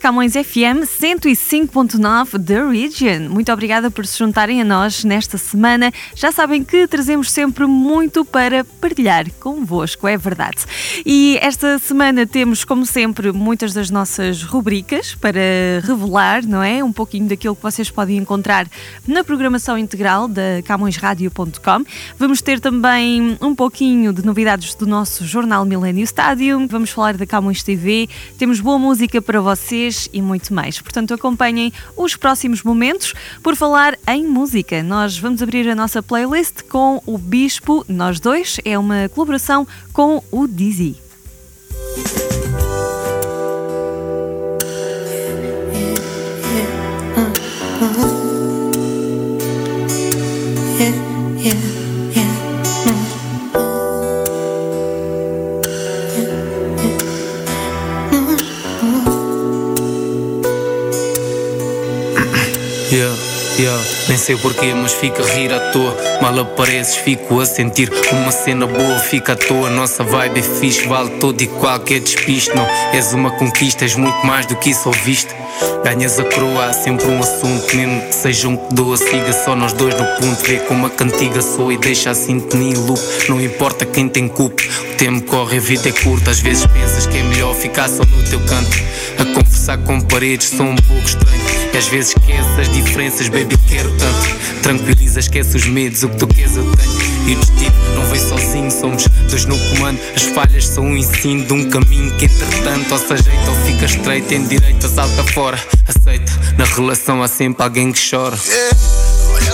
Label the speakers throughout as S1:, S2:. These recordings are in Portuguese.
S1: Camões FM 105.9 The Region. Muito obrigada por se juntarem a nós nesta semana. Já sabem que trazemos sempre muito para partilhar convosco, é verdade. E esta semana temos, como sempre, muitas das nossas rubricas para revelar, não é? Um pouquinho daquilo que vocês podem encontrar na programação integral da CamõesRadio.com. Vamos ter também um pouquinho de novidades do nosso jornal Millennium Stadium. Vamos falar da Camões TV. Temos boa música para vocês e muito mais. Portanto, acompanhem os próximos momentos. Por falar em música, nós vamos abrir a nossa playlist com o Bispo Nós Dois. É uma colaboração com o Dizzy.
S2: Yeah. Nem sei porquê, mas fica a rir à toa. Mal apareces, fico a sentir uma cena boa, fica à toa. Nossa vibe é fixe, vale todo e qualquer despiste. Não és uma conquista, és muito mais do que isso ouviste. Ganhas a coroa, há sempre um assunto, mesmo que seja um que doa, siga só nós dois no ponto. Vê como a cantiga soa e deixa a sintonia em loop. Não importa quem tem culpa, o tempo corre, a vida é curta. Às vezes pensas que é melhor ficar só no teu canto. A conversar com paredes, sou um pouco estranho. E às vezes esquece as diferenças, baby, quero tanto. Tranquiliza, esquece os medos, o que tu queres eu tenho. E o destino não vem sozinho, somos dois no comando. As falhas são um ensino de um caminho que, entretanto, ou se ajeita ou fica estreito. Tem direito a salta fora, aceita. Na relação há sempre alguém que chora.
S3: Olha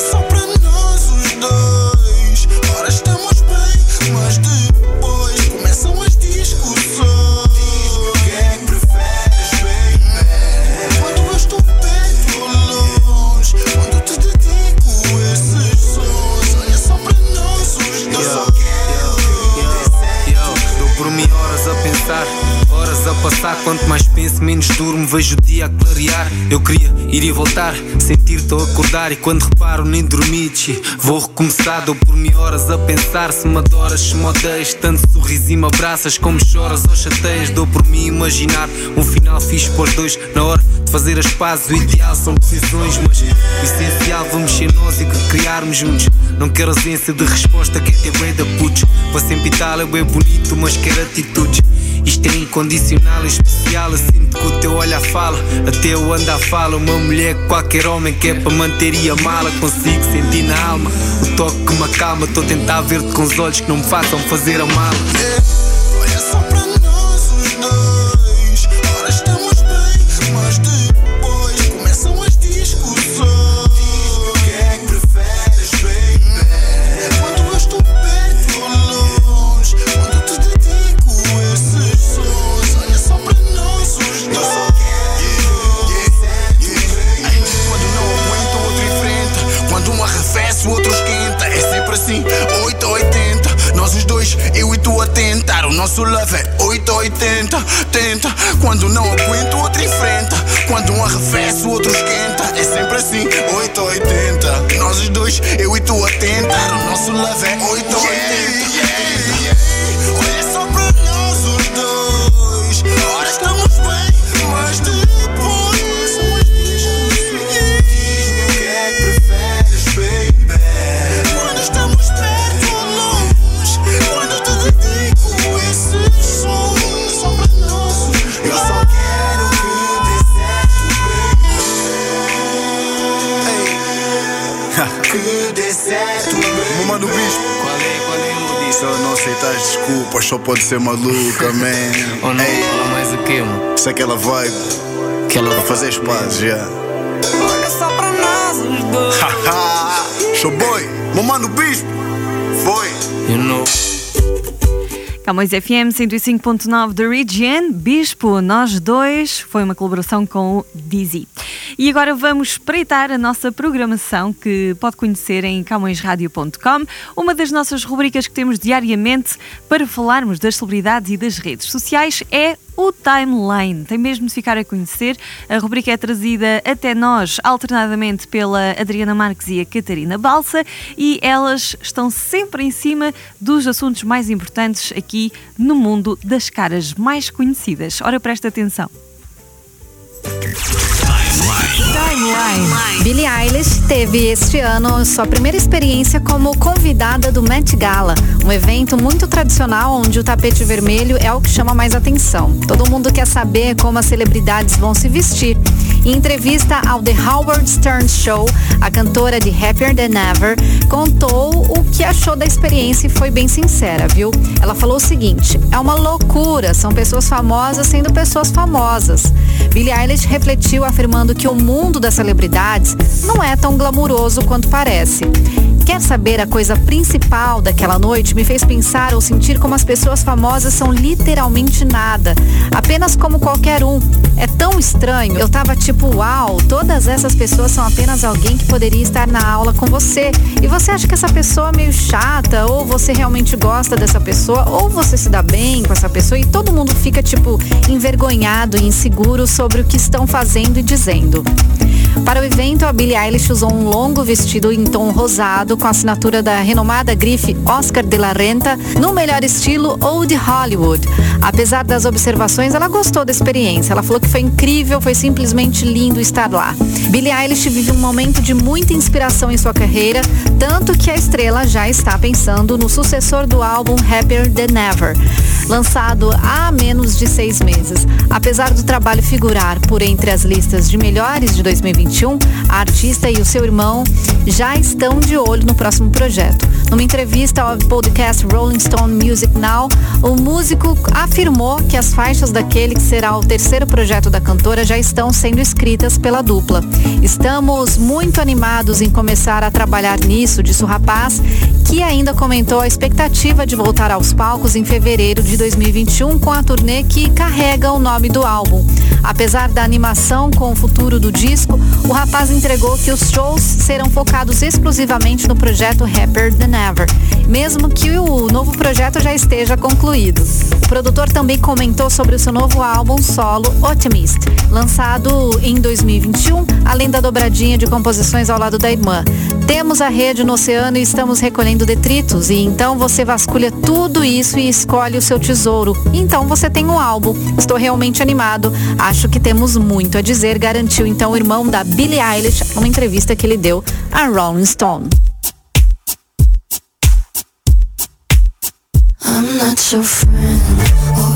S2: Quanto mais penso, menos durmo. Vejo o dia a clarear. Eu queria ir e voltar, sentir-te a acordar. E quando reparo, nem dormi. Vou recomeçar. Dou por mim horas a pensar. Se me adoras, se me odeias. Tanto sorriso e me abraças, como choras ou chateias. Dou por mim imaginar um final fixe para os dois. Na hora de fazer as pazes, o ideal são decisões. Mas o essencial, vamos ser nós e que criarmos juntos. Não quero ausência de resposta, quer ter bem da putz. Para sempre tal é bem bonito, mas quero atitudes. Isto é incondicional, é especial. Sinto que o teu olhar fala, até eu ando à fala. Uma mulher que qualquer homem quer para manter e amá-la. Consigo sentir na alma o toque que me acalma. Estou a tentar ver-te com os olhos que não me façam fazer a mala.
S3: Olha só pra nós 880. Nós os dois, eu e tu a tentar. O nosso love é 880. Tenta, quando não aguento, outro enfrenta. Quando um arrefece, o outro esquenta. É sempre assim, 880. Nós os dois, eu e tu a tentar. O nosso love é 880. Yeah. Baby.
S4: Mano Bispo,
S2: Qual é, qual é o
S4: se ela não aceitar as desculpas, só pode ser maluca, man.
S2: Ou não,
S4: Ei,
S2: fala mais o que, mano?
S4: isso é aquela vibe
S2: Que ela
S4: para fazer pazes, já.
S2: Olha só pra nós os dois.
S4: Haha, show boy, meu mano Bispo, foi.
S2: You know.
S1: Camões FM 105.9 da Region, Bispo, nós dois, foi uma colaboração com o Dizzy. E agora vamos espreitar a nossa programação que pode conhecer em camõesradio.com, uma das nossas rubricas que temos diariamente para falarmos das celebridades e das redes sociais é o Timeline. Tem mesmo de ficar a conhecer. A rubrica é trazida até nós alternadamente pela Adriana Marques e a Catarina Balsa e elas estão sempre em cima dos assuntos mais importantes aqui no mundo das caras mais conhecidas. Ora, presta atenção.
S5: Billie Eilish teve este ano sua primeira experiência como convidada do Met Gala, um evento muito tradicional onde o tapete vermelho é o que chama mais atenção. Todo mundo quer saber como as celebridades vão se vestir. Em entrevista ao The Howard Stern Show, a cantora de Happier Than Ever contou o que achou da experiência e foi bem sincera, viu? Ela falou o seguinte: é uma loucura, são pessoas famosas sendo pessoas famosas. Billie Eilish refletiu afirmando que o mundo das celebridades não é tão glamuroso quanto parece. Quer saber a coisa principal daquela noite? Me fez pensar ou sentir como as pessoas famosas são literalmente nada, apenas como qualquer um. É tão estranho. Eu tava tipo, uau, todas essas pessoas são apenas alguém que poderia estar na aula com você. E você acha que essa pessoa é meio chata, ou você realmente gosta dessa pessoa, ou você se dá bem com essa pessoa e todo mundo fica tipo envergonhado e inseguro sobre o que estão fazendo e dizendo. Para o evento, a Billie Eilish usou um longo vestido em tom rosado com a assinatura da renomada grife Oscar de la Renta no melhor estilo Old Hollywood. Apesar das observações, ela gostou da experiência. Ela falou que foi incrível, foi simplesmente lindo estar lá. Billie Eilish vive um momento de muita inspiração em sua carreira, tanto que a estrela já está pensando no sucessor do álbum Happier Than Ever, lançado há menos de seis meses. Apesar do trabalho figurar por entre as listas de melhores de 2021, a artista e o seu irmão já estão de olho no próximo projeto. Numa entrevista ao podcast Rolling Stone Music Now, o músico afirmou que as faixas daquele que será o terceiro projeto da cantora já estão sendo escritas pela dupla. Estamos muito animados em começar a trabalhar nisso, disse o rapaz, que ainda comentou a expectativa de voltar aos palcos em fevereiro de 2021 com a turnê que carrega o nome do álbum. Apesar da animação com o futuro do disco, o rapaz entregou que os shows serão focados exclusivamente no projeto Happier Than Ever, mesmo que o novo projeto já esteja concluído. O produtor também comentou sobre o seu novo álbum solo, Optimist, lançado em 2021, além da dobradinha de composições ao lado da irmã. Temos a rede no oceano e estamos recolhendo detritos, e então você vasculha tudo isso e escolhe o seu tesouro. Então você tem um álbum. Estou realmente animado. Acho que temos muito a dizer, garantiu então o irmão da Billie Eilish numa entrevista que ele deu a Rolling Stone. I'm not your friend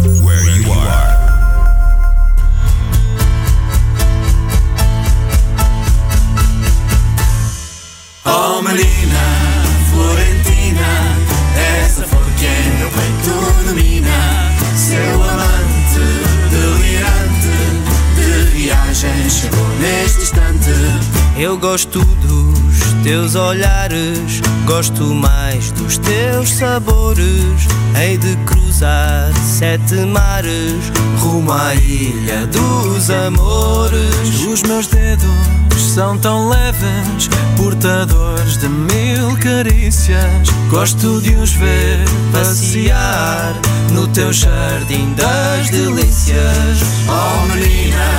S2: gosto dos
S6: teus olhares, gosto mais dos teus sabores. Hei de cruzar sete mares, rumo à ilha dos amores.
S7: Os meus dedos são tão leves, portadores de mil carícias. Gosto de os ver passear no teu jardim das delícias.
S3: Oh menina,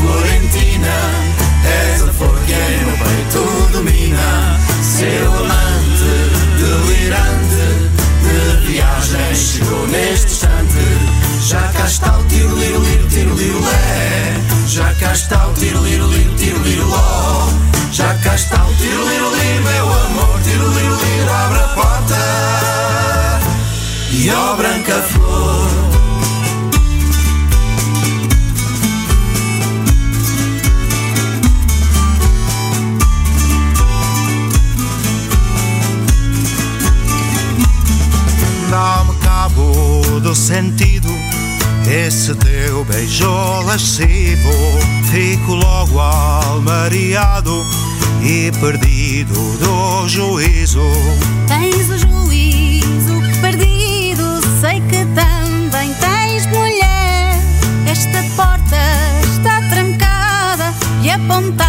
S3: Florentina, Seu amante, delirante, de viagem chegou neste instante. Já cá está o tiro, liro, liro, tiro, liro, lé. Já cá está o tiro, liro, liro, tiro, liro, ló. Já cá está o tiro, liro, liro, meu amor, tiro, liro, liro, abre a porta. E ó branca flor.
S8: Cabo do sentido. Esse teu beijo lascivo Fico logo almariado E perdido do juízo.
S9: Tens o juízo perdido, sei que também tens mulher. Esta porta está trancada e apontado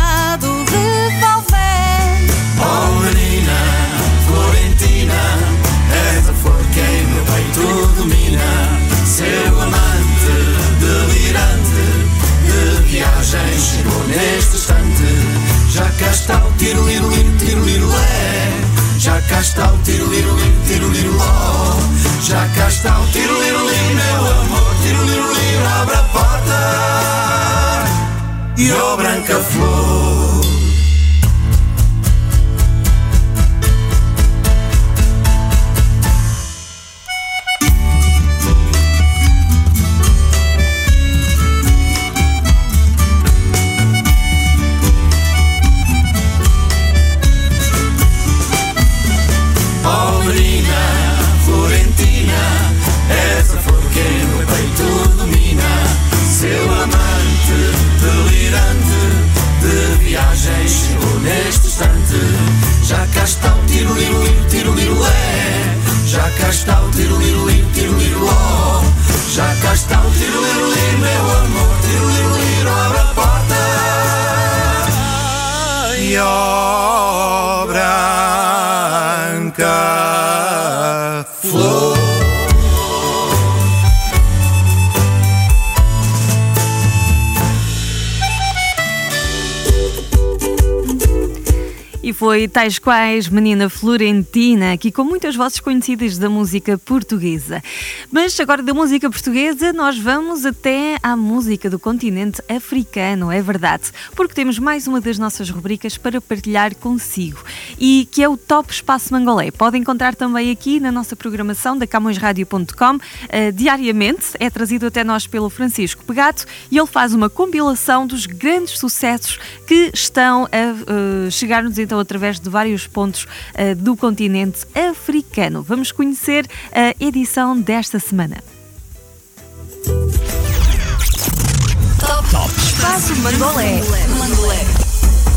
S3: tiro, liro, tiro, liro, lé. Já cá está o tiro, liro, tiro, liro, ló. Já cá está o tiro, liro, meu amor, tiro, liro, liro, abre a porta. E ó branca
S1: foi tais quais Menina Florentina, aqui com muitas vozes conhecidas da música portuguesa. Mas agora da música portuguesa nós vamos até à música do continente africano, é verdade, porque temos mais uma das nossas rubricas para partilhar consigo e que é o Top Espaço Mangolé. Pode encontrar também aqui na nossa programação da camõesradio.com uh, diariamente, é trazido até nós pelo Francisco Pegato e ele faz uma compilação dos grandes sucessos que estão a uh, chegar-nos então através de vários pontos uh, do continente africano. Vamos conhecer a edição desta semana.
S10: Top Espaço Mangolé.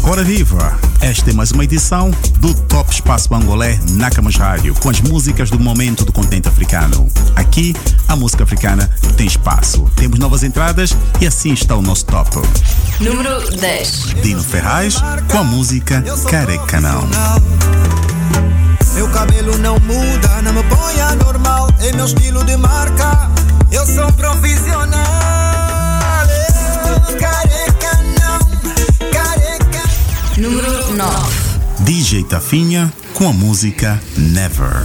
S11: Ora viva! Esta é mais uma edição do Top Espaço Bangolé na Camas Rádio, com as músicas do momento do continente africano. Aqui, a música africana tem espaço. Temos novas entradas e assim está o nosso top.
S12: Número 10.
S11: Dino Ferraz com a música Careca Não.
S13: Meu cabelo não muda, não me põe anormal. É meu estilo de marca, eu sou profissional. Careca.
S12: Número 9.
S11: DJ Tafinha com a música Never.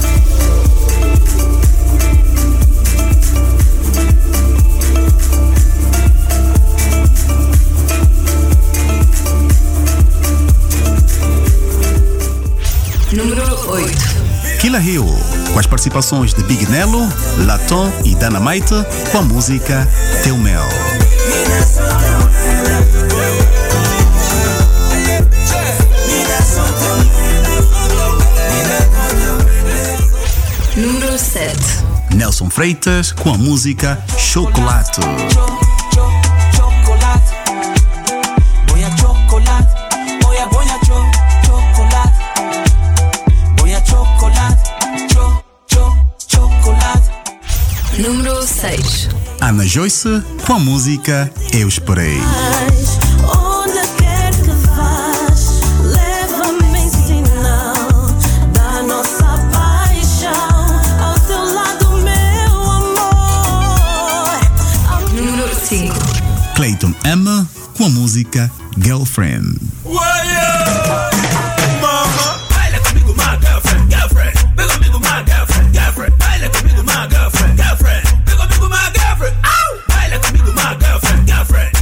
S12: Número 8.
S11: Killa Hill, com as participações de Big Nello, Laton e Dynamite, com a música Teu Mel. Nelson Freitas com a música Chocolate.
S10: Número 6
S11: Ana Joyce com a música Eu Esperei.
S14: Baila comigo, my girlfriend, girlfriend.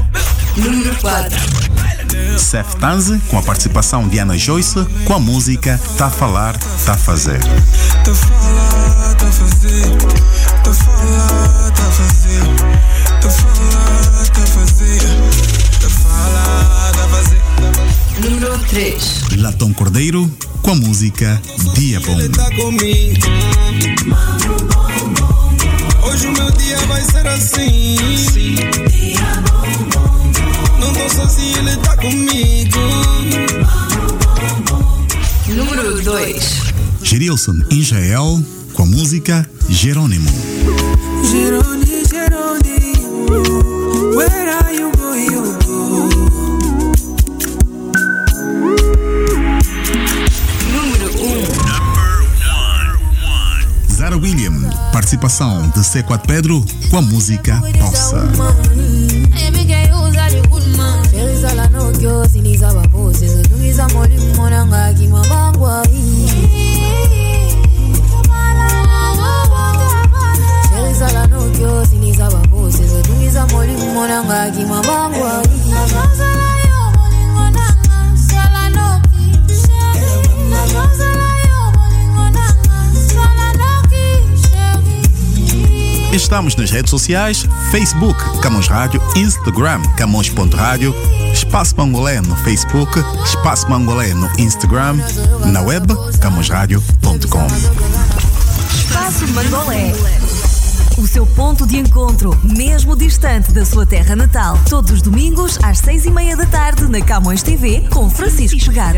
S10: Número 4.
S11: Seth Tanze com a participação de Ana Joyce com a música Tá Falar, Tá Fazer.
S15: Tá falar, tá fazer. Tá falar, tá fazer.
S10: 3.
S11: Latom Cordeiro com a música Dia Bom.
S15: Tá comigo. Hoje o meu dia vai ser assim. Não tô sozinho, ele tá comigo.
S10: Número 2.
S11: Gerilson Injael com a música Jerônimo.
S15: Geroni, Geroni.
S11: Participação de C4 Pedro com a música Possa. Estamos nas redes sociais, Facebook, Camões Rádio, Instagram, Camões.rádio, Espaço Mangolé no Facebook, Espaço Mangolé no Instagram, na web, camõesradio.com.
S1: Espaço Mangolé. O seu ponto de encontro, mesmo distante da sua terra natal. Todos os domingos, às seis e meia da tarde, na Camões TV, com Francisco Pegado.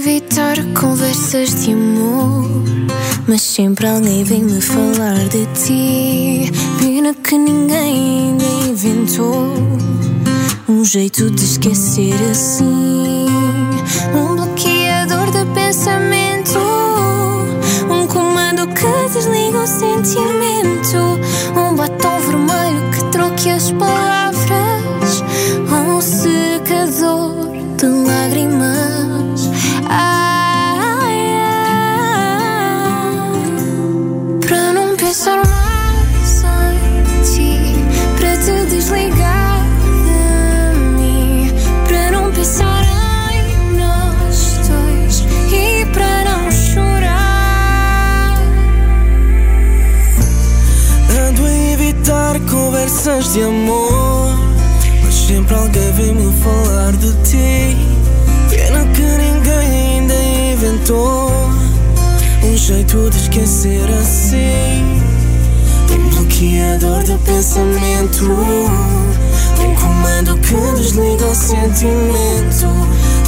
S16: evitar conversas de amor, mas sempre alguém vem me falar de ti. Pena que ninguém ainda inventou um jeito de esquecer assim. Um bloqueador de pensamento, um comando que desliga o sentimento, de
S15: amor, mas sempre alguém vem me falar de ti. Pena que ninguém ainda inventou um jeito de esquecer assim. Um bloqueador de pensamento, um comando que desliga o sentimento.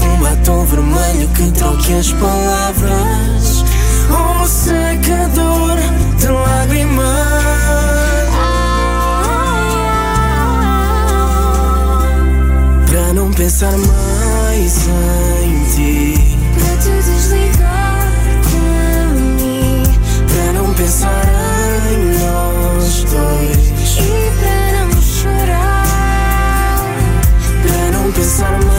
S15: Um batom vermelho que troque as palavras, um secador de lágrimas. Pensar mais em ti.
S16: Para te desligar de mim
S15: Para não pensar em nós dois.
S16: e para não chorar.
S15: Para não pensar mais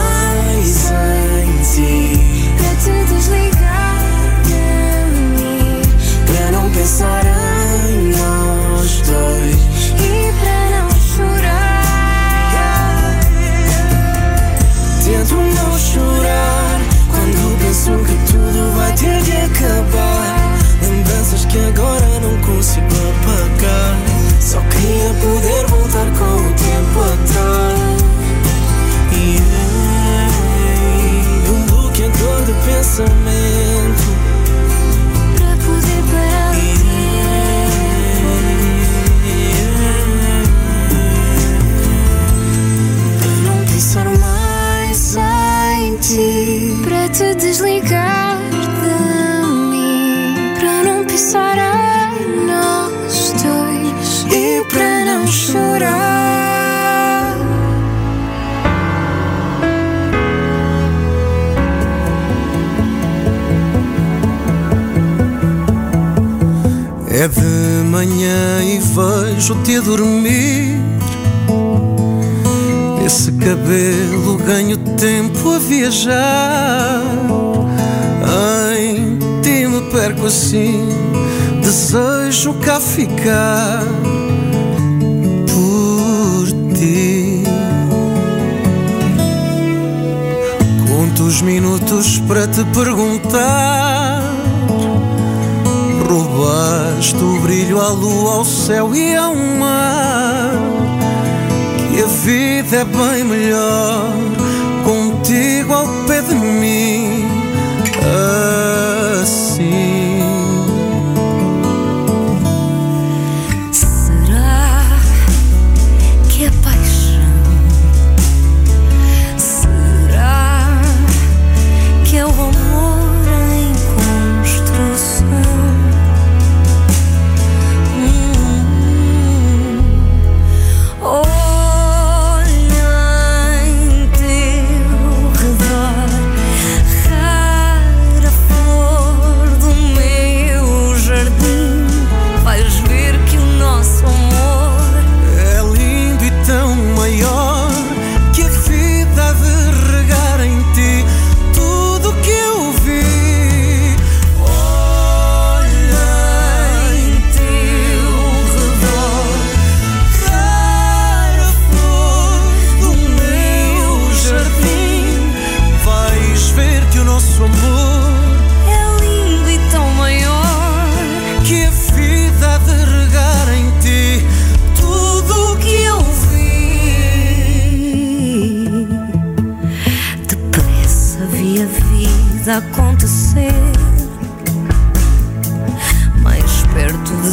S17: a dormir. Esse cabelo ganho tempo a viajar. Em ti me perco assim. Desejo cá ficar por ti. Conto os minutos para te perguntar. Roubaste o brilho à lua, ao céu e ao mar. Que a vida é bem melhor contigo ao pé de mim.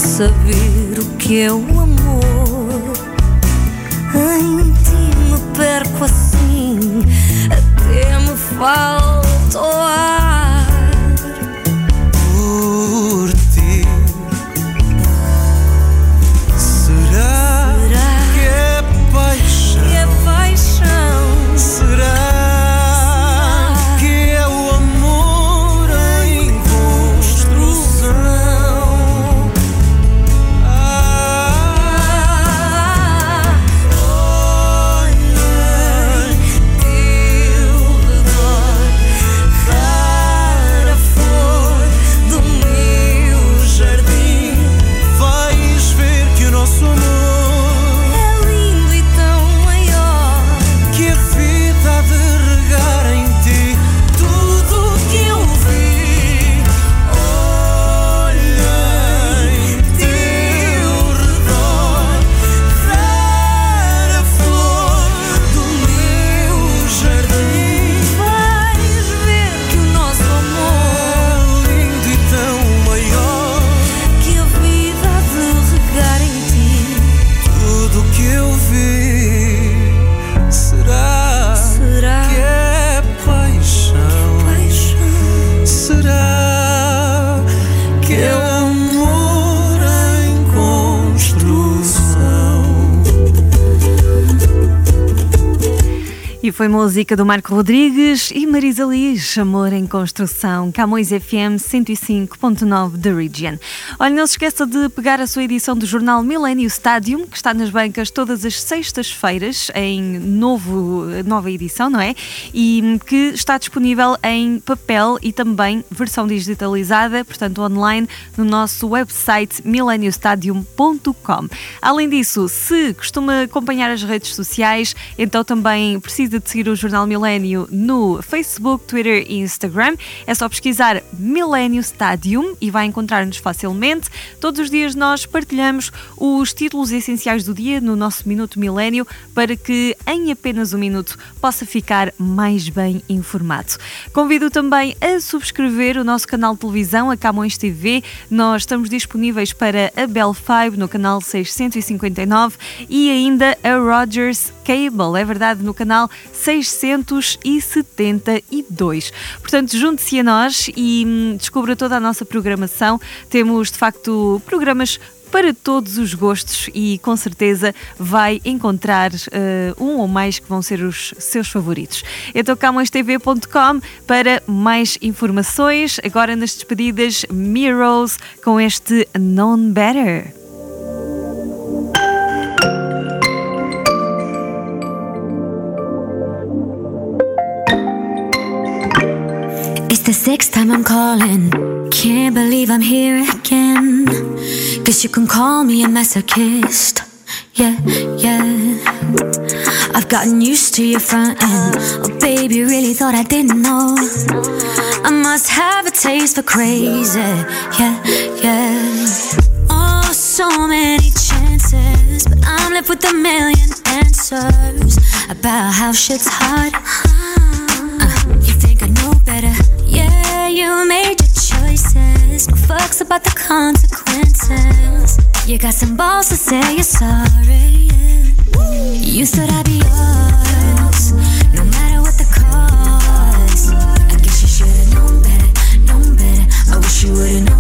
S18: Saber o que é o amor. Em ti me perco assim Até me falta o ar
S1: foi música do Marco Rodrigues e Marisa Liz, Amor em Construção, Camões FM 105.9 da Region. Olha, não se esqueça de pegar a sua edição do jornal Millennium Stadium, que está nas bancas todas as sextas-feiras, em novo, nova edição, não é? E que está disponível em papel e também versão digitalizada, portanto online, no nosso website millenniumstadium.com. Além disso, se costuma acompanhar as redes sociais, então também precisa de seguir o Jornal Milênio no Facebook, Twitter e Instagram. É só pesquisar Milênio Stadium e vai encontrar-nos facilmente. Todos os dias nós partilhamos os títulos essenciais do dia no nosso Minuto Milênio para que em apenas um minuto possa ficar mais bem informado. Convido também a subscrever o nosso canal de televisão, a Camões TV. Nós estamos disponíveis para a Bell 5 no canal 659 e ainda a Rogers Cable, é verdade, no canal 672. Portanto, junte-se a nós e hum, descubra toda a nossa programação. Temos, de facto, programas para todos os gostos e com certeza vai encontrar uh, um ou mais que vão ser os seus favoritos. Então camõestv.com para mais informações. Agora nas despedidas, Miros com este Known Better.
S19: It's the sixth time I'm calling. Can't believe I'm here again. Guess you can call me a masochist. Yeah, yeah. I've gotten used to your front end. Oh, baby, really thought I didn't know. I must have a taste for crazy. Yeah, yeah. Oh, so many chances. But I'm left with a million answers about how shit's hard. Made your choices. No fucks about the consequences. You got some balls to say you're sorry. yeah. You thought I'd be yours, no matter what the cost. I guess you should've known better, known better. I wish you would've known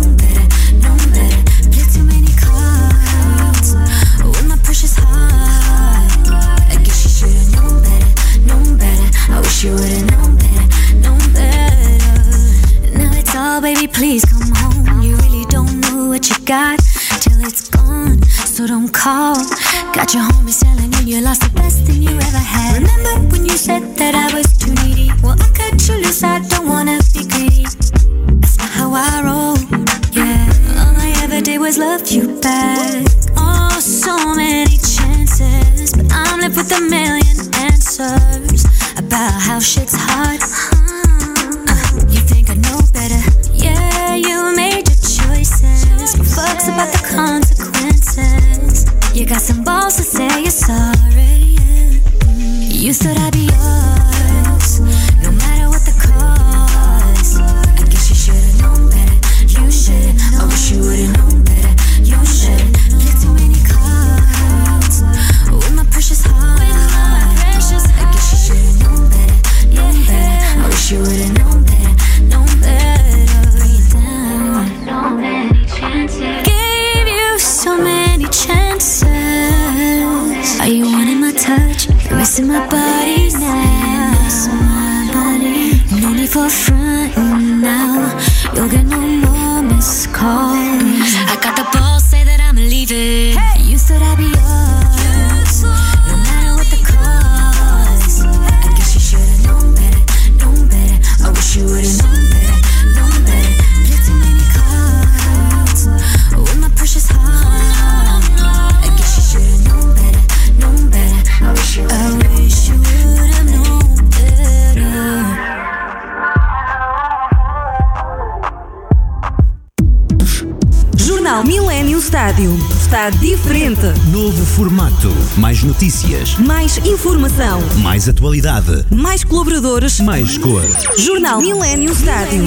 S10: Estádio. Está diferente.
S20: Novo formato. Mais notícias.
S10: Mais informação.
S20: Mais atualidade.
S10: Mais colaboradores.
S20: Mais cor.
S10: Jornal Millennium Estádio.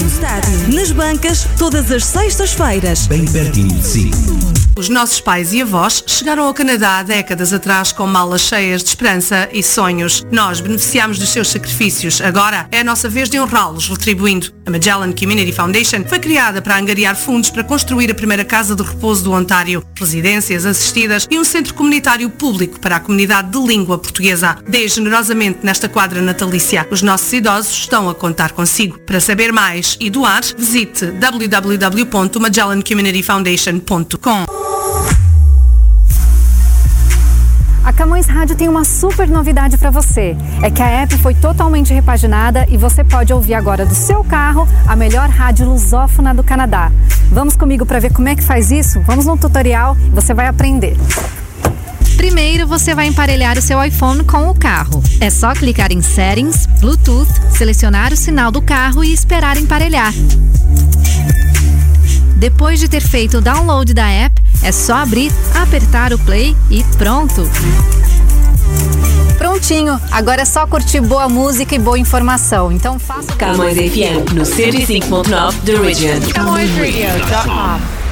S10: Nas bancas, todas as sextas-feiras.
S20: Bem pertinho de si.
S21: Os nossos pais e avós chegaram ao Canadá há décadas atrás com malas cheias de esperança e sonhos. Nós beneficiamos dos seus sacrifícios. Agora é a nossa vez de honrá-los, retribuindo. A Magellan Community Foundation foi criada para angariar fundos para construir a primeira casa de repouso do Ontário, residências assistidas e um centro comunitário público para a comunidade de língua portuguesa. Dê generosamente nesta quadra natalícia. Os nossos idosos estão a contar consigo. Para saber mais e doar, visite www.magellancommunityfoundation.com.
S5: Camões Rádio tem uma super novidade para você. É que a app foi totalmente repaginada e você pode ouvir agora do seu carro a melhor rádio lusófona do Canadá. Vamos comigo para ver como é que faz isso? Vamos no tutorial você vai aprender. Primeiro, você vai emparelhar o seu iPhone com o carro. É só clicar em Settings, Bluetooth, selecionar o sinal do carro e esperar emparelhar. Depois de ter feito o download da app, é só abrir, apertar o play e pronto. Prontinho, agora é só curtir boa música e boa informação. Então faça
S12: Camões FM no 105.9 The Region.
S5: CamõesRadio.com